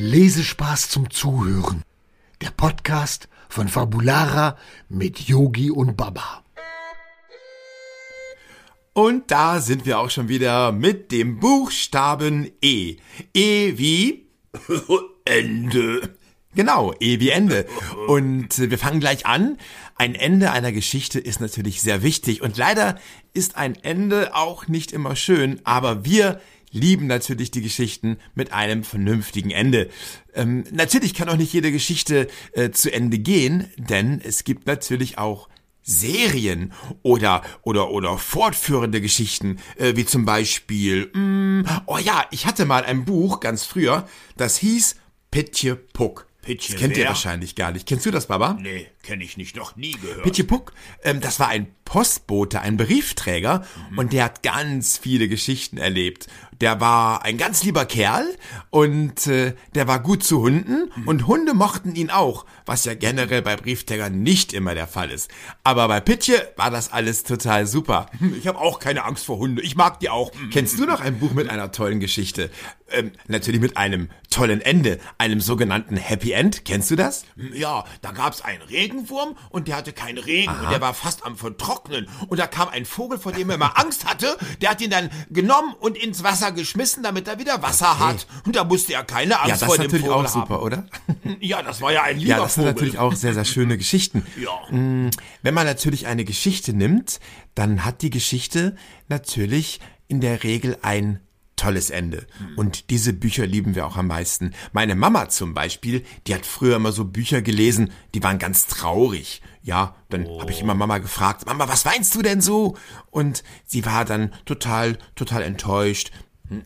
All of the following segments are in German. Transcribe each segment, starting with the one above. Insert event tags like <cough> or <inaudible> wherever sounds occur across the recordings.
Lesespaß zum Zuhören. Der Podcast von Fabulara mit Yogi und Baba. Und da sind wir auch schon wieder mit dem Buchstaben E. E wie <laughs> Ende. Genau, E wie Ende. Und wir fangen gleich an. Ein Ende einer Geschichte ist natürlich sehr wichtig und leider ist ein Ende auch nicht immer schön, aber wir lieben natürlich die Geschichten mit einem vernünftigen Ende. Ähm, natürlich kann auch nicht jede Geschichte äh, zu Ende gehen, denn es gibt natürlich auch Serien oder oder oder fortführende Geschichten, äh, wie zum Beispiel, mm, oh ja, ich hatte mal ein Buch ganz früher, das hieß Pitje Puck. Pitje das kennt ihr wer? wahrscheinlich gar nicht. Kennst du das, Baba? Nee, kenne ich nicht, noch nie gehört. Pitje Puck, ähm, das war ein Postbote, ein Briefträger und der hat ganz viele Geschichten erlebt. Der war ein ganz lieber Kerl und äh, der war gut zu Hunden und Hunde mochten ihn auch, was ja generell bei Briefträgern nicht immer der Fall ist. Aber bei Pitje war das alles total super. Ich habe auch keine Angst vor Hunde. Ich mag die auch. Kennst du noch ein Buch mit einer tollen Geschichte? Ähm, natürlich mit einem tollen Ende, einem sogenannten Happy End. Kennst du das? Ja, da gab's einen Regenwurm und der hatte keinen Regen und der war fast am Vertrocknen. Und da kam ein Vogel, vor dem er immer Angst hatte. Der hat ihn dann genommen und ins Wasser geschmissen, damit er wieder Wasser hat. Und da musste er keine Angst Ja, das vor ist dem natürlich Vogel auch super, haben. oder? <laughs> Ja, das war ja ein lieber Ja, das sind Vogel. natürlich auch sehr, sehr schöne Geschichten. <laughs> Ja. Mm, Wenn man natürlich eine Geschichte nimmt, dann hat die Geschichte natürlich in der Regel ein tolles Ende. Und diese Bücher lieben wir auch am meisten. Meine Mama zum Beispiel, die hat früher immer so Bücher gelesen, die waren ganz traurig. Ja, dann habe ich immer Mama gefragt, Mama, was weinst du denn so? Und sie war dann total, total enttäuscht.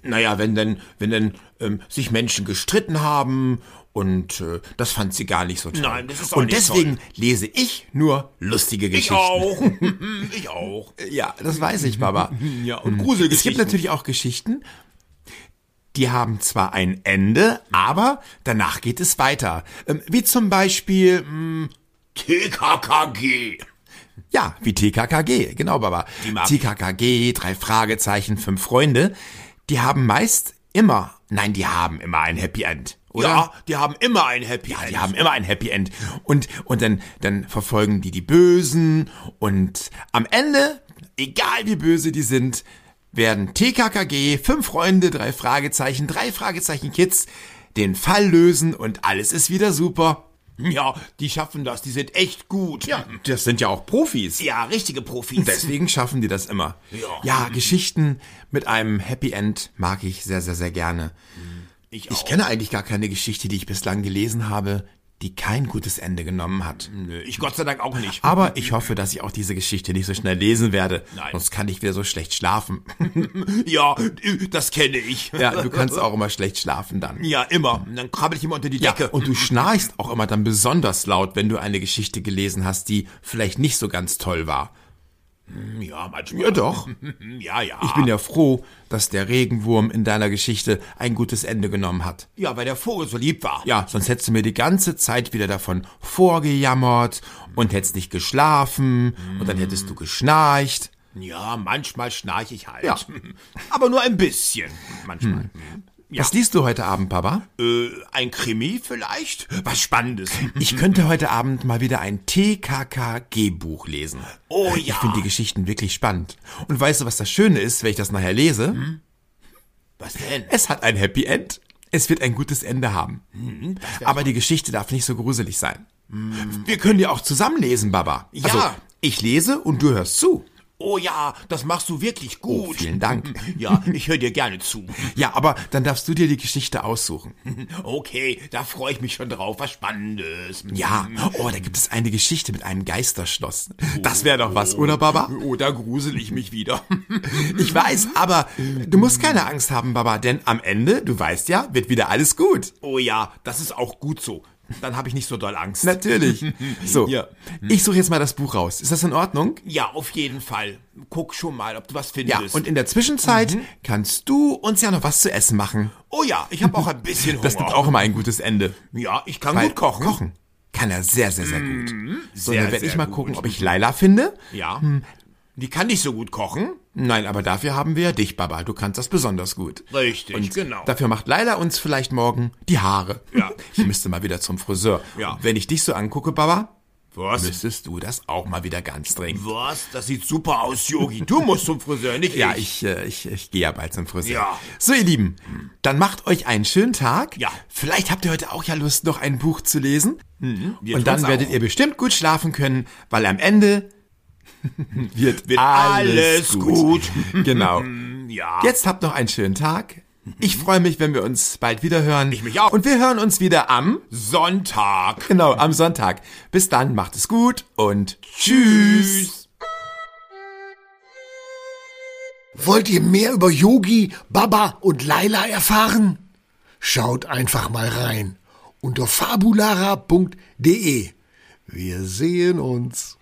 Naja, wenn denn, wenn denn ähm, sich Menschen gestritten haben und äh, das fand sie gar nicht so toll. Nein, das ist auch Und nicht deswegen lese ich nur lustige Ich Geschichten. auch. <laughs> ich auch. Ja, das weiß ich, Baba. <laughs> Ja, und Es gibt Gruselgeschichten. natürlich auch Geschichten, die haben zwar ein Ende, aber danach geht es weiter. Ähm, wie zum Beispiel, mh, TKKG. ja, wie TKKG, genau, Baba. Ich. TKKG, drei Fragezeichen, fünf Freunde, die haben meist immer, nein, die haben immer ein Happy End. Oder? Ja, die haben immer ein Happy End. Die haben immer ein Happy End. Und, und dann, dann verfolgen die die Bösen. Und am Ende, egal wie böse die sind, werden TKKG, fünf Freunde, drei Fragezeichen, drei Fragezeichen Kids den Fall lösen und alles ist wieder super. Ja, die schaffen das. Die sind echt gut. Ja, das sind ja auch Profis. Ja, richtige Profis. Deswegen schaffen die das immer. Ja. ja, Geschichten mit einem Happy End mag ich sehr, sehr, sehr gerne. ich, Ich kenne eigentlich gar keine Geschichte, die ich bislang gelesen habe, die kein gutes Ende genommen hat. Nö, ich Gott sei Dank auch nicht. Aber ich hoffe, dass ich auch diese Geschichte nicht so schnell lesen werde. Nein. Sonst kann ich wieder so schlecht schlafen. <laughs> Ja, das kenne ich. ja, du kannst auch immer schlecht schlafen dann. Ja, immer. Dann krabbel ich immer unter die Ja, Decke. und du schnarchst auch immer dann besonders laut, wenn du eine Geschichte gelesen hast, die vielleicht nicht so ganz toll war. Ja, manchmal. Ja, doch. <laughs> Ja, ja. Ich bin ja froh, dass der Regenwurm in deiner Geschichte ein gutes Ende genommen hat. ja, weil der Vogel so lieb war. Ja, sonst hättest du mir die ganze Zeit wieder davon vorgejammert und hättest nicht geschlafen und dann hättest du geschnarcht. Ja, manchmal schnarche ich halt. Ja. <laughs> Aber nur ein bisschen. Manchmal. Was liest du heute Abend, Papa? Äh, ein Krimi vielleicht? Was Spannendes. Ich könnte heute Abend mal wieder ein TKKG-Buch lesen. Oh Ich ja. finde die Geschichten wirklich spannend. Und weißt du, was das Schöne ist, wenn ich das nachher lese? Was denn? Es hat ein Happy End. Es wird ein gutes Ende haben. Aber die Geschichte darf nicht so gruselig sein. Wir können ja auch zusammen lesen, Baba. Ja. Also, ich lese und du hörst zu. Oh ja, das machst du wirklich gut. Oh, vielen Dank. <laughs> Ja, ich höre dir gerne zu. Ja, aber dann darfst du dir die Geschichte aussuchen. <laughs> Okay, da freue ich mich schon drauf. Was Spannendes. Ja, oh, da gibt es eine Geschichte mit einem Geisterschloss. Das wäre doch was, oder, Baba? Oh, da grusel ich mich wieder. <laughs> Ich weiß, aber du musst keine Angst haben, Baba, denn am Ende, du weißt ja, wird wieder alles gut. Oh ja, das ist auch gut so. Dann habe ich nicht so doll Angst. Natürlich. <laughs> So, Ja. ich suche jetzt mal das Buch raus. Ist das in Ordnung? Ja, auf jeden Fall. Guck schon mal, ob du was Ja, findest. und in der Zwischenzeit kannst du uns ja noch was zu essen machen. oh ja, ich habe auch ein bisschen <laughs> Hunger. Das gibt auch immer ein gutes Ende. Ja, ich kann Weil gut kochen. Kochen kann er sehr, sehr, sehr gut. So, sehr, dann werde ich mal gut. gucken, ob ich Laila finde. Ja. Die kann nicht so gut kochen. Nein, aber dafür haben wir dich, Baba. Du kannst das besonders gut. Richtig, Und genau. Dafür macht Leila uns vielleicht morgen die Haare. Ja. <laughs> Ich müsste mal wieder zum Friseur. Ja. Wenn ich dich so angucke, Baba, Was? müsstest du das auch mal wieder ganz dringend. Was? Das sieht super aus, Yogi. Du musst zum Friseur, nicht Ja, ich. ich, äh, ich, ich gehe ja bald zum Friseur. Ja. So, ihr Lieben, dann macht euch einen schönen Tag. Ja. Vielleicht habt ihr heute auch ja Lust, noch ein Buch zu lesen. wir Und dann werdet auch. ihr bestimmt gut schlafen können, weil am Ende <laughs> wird, Wird alles, alles gut. genau. <laughs> Ja. Jetzt habt noch einen schönen Tag. Ich freue mich, wenn wir uns bald wieder hören. Ich mich auch. Und wir hören uns wieder am, Sonntag. genau, am Sonntag. Bis dann, macht es gut und tschüss. Wollt ihr mehr über Yogi, Baba und Laila erfahren? Schaut einfach mal rein unter fabulara.de. Wir sehen uns.